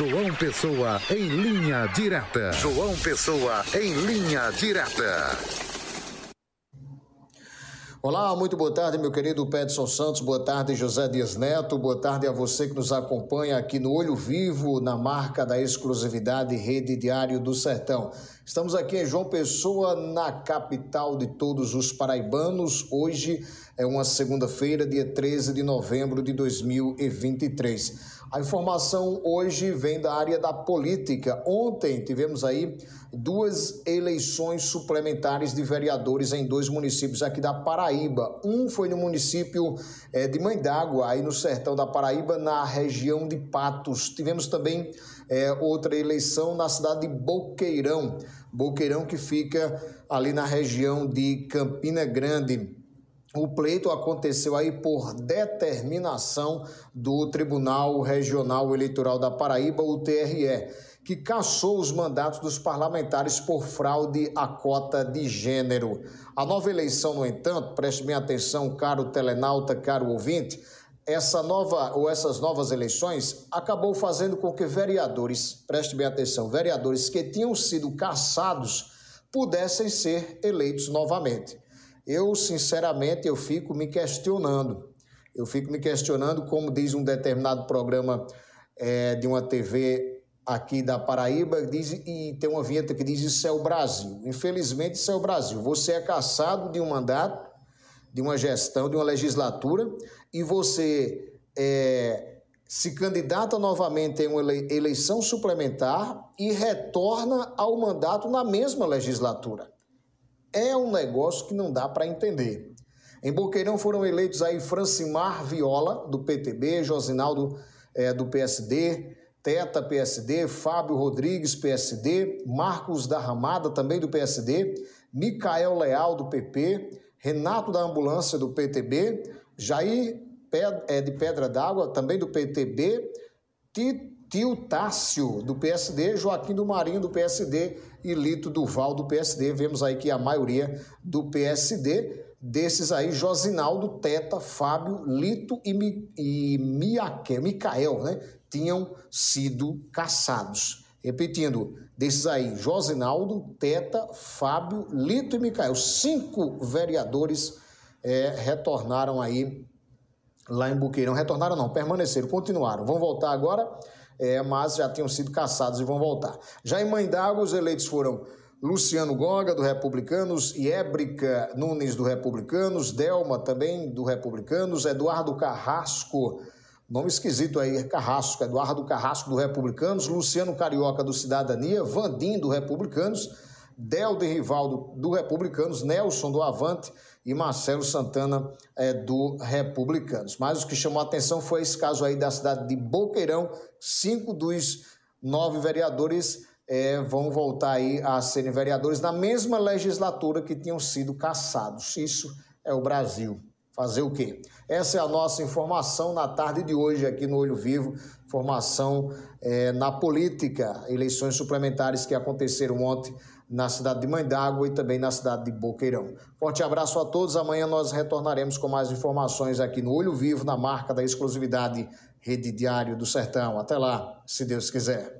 João Pessoa em linha direta. João Pessoa em linha direta. Olá, muito boa tarde, meu querido Pedson Santos, boa tarde, José Dias Neto, boa tarde a você que nos acompanha aqui no Olho Vivo, na marca da exclusividade Rede Diário do Sertão. Estamos aqui em João Pessoa, na capital de todos os paraibanos. Hoje é uma segunda-feira, dia 13 de novembro de 2023. A informação hoje vem da área da política. Ontem tivemos aí duas eleições suplementares de vereadores em dois municípios aqui da Paraíba. Um foi no município é, de Mãe d'Água, aí no sertão da Paraíba, na região de Patos. Tivemos também é, outra eleição na cidade de Boqueirão. Boqueirão que fica ali na região de Campina Grande. O pleito aconteceu aí por determinação do Tribunal Regional Eleitoral da Paraíba, o TRE, que cassou os mandatos dos parlamentares por fraude à cota de gênero. A nova eleição, no entanto, preste bem atenção, caro telenauta, caro ouvinte, essa nova ou essas novas eleições acabou fazendo com que vereadores, preste bem atenção, vereadores que tinham sido cassados pudessem ser eleitos novamente. Eu, sinceramente, eu fico me questionando. Eu fico me questionando, como diz um determinado programa é, de uma TV aqui da Paraíba, diz, e tem uma vinheta que diz isso é o Brasil. Infelizmente, isso é o Brasil. Você é caçado de um mandato, de uma gestão, de uma legislatura, e você é, se candidata novamente em uma eleição suplementar e retorna ao mandato na mesma legislatura. É um negócio que não dá para entender. Em Boqueirão foram eleitos aí Francimar Viola, do PTB, Josinaldo é, do PSD, Teta, PSD, Fábio Rodrigues, PSD, Marcos da Ramada, também do PSD, Micael Leal, do PP, Renato da Ambulância, do PTB, Jair é, de Pedra d'Água, também do PTB, Tio Tássio, do PSD, Joaquim do Marinho, do PSD e Lito Duval, do PSD. Vemos aí que a maioria do PSD, desses aí, Josinaldo, Teta, Fábio, Lito e, Mi, e Miaque, Micael, né, tinham sido caçados. Repetindo, desses aí, Josinaldo, Teta, Fábio, Lito e Micael, cinco vereadores é, retornaram aí lá em Buqueirão. Retornaram não, permaneceram, continuaram. Vão voltar agora é, mas já tinham sido caçados e vão voltar. Já em Mãe d'Água, os eleitos foram Luciano Goga, do Republicanos, Ébrica Nunes, do Republicanos, Delma, também do Republicanos, Eduardo Carrasco, nome esquisito aí, Carrasco, Eduardo Carrasco, do Republicanos, Luciano Carioca, do Cidadania, Vandim, do Republicanos, Delder Rivaldo, do Republicanos, Nelson, do Avante, e Marcelo Santana é, do Republicanos. Mas o que chamou a atenção foi esse caso aí da cidade de Boqueirão. Cinco dos nove vereadores é, vão voltar aí a serem vereadores na mesma legislatura que tinham sido caçados. Isso é o Brasil. Fazer o quê? Essa é a nossa informação na tarde de hoje aqui no Olho Vivo. Informação é, na política, eleições suplementares que aconteceram ontem na cidade de Mãe d'Água e também na cidade de Boqueirão. Forte abraço a todos. Amanhã nós retornaremos com mais informações aqui no Olho Vivo, na marca da exclusividade Rede Diário do Sertão. Até lá, se Deus quiser.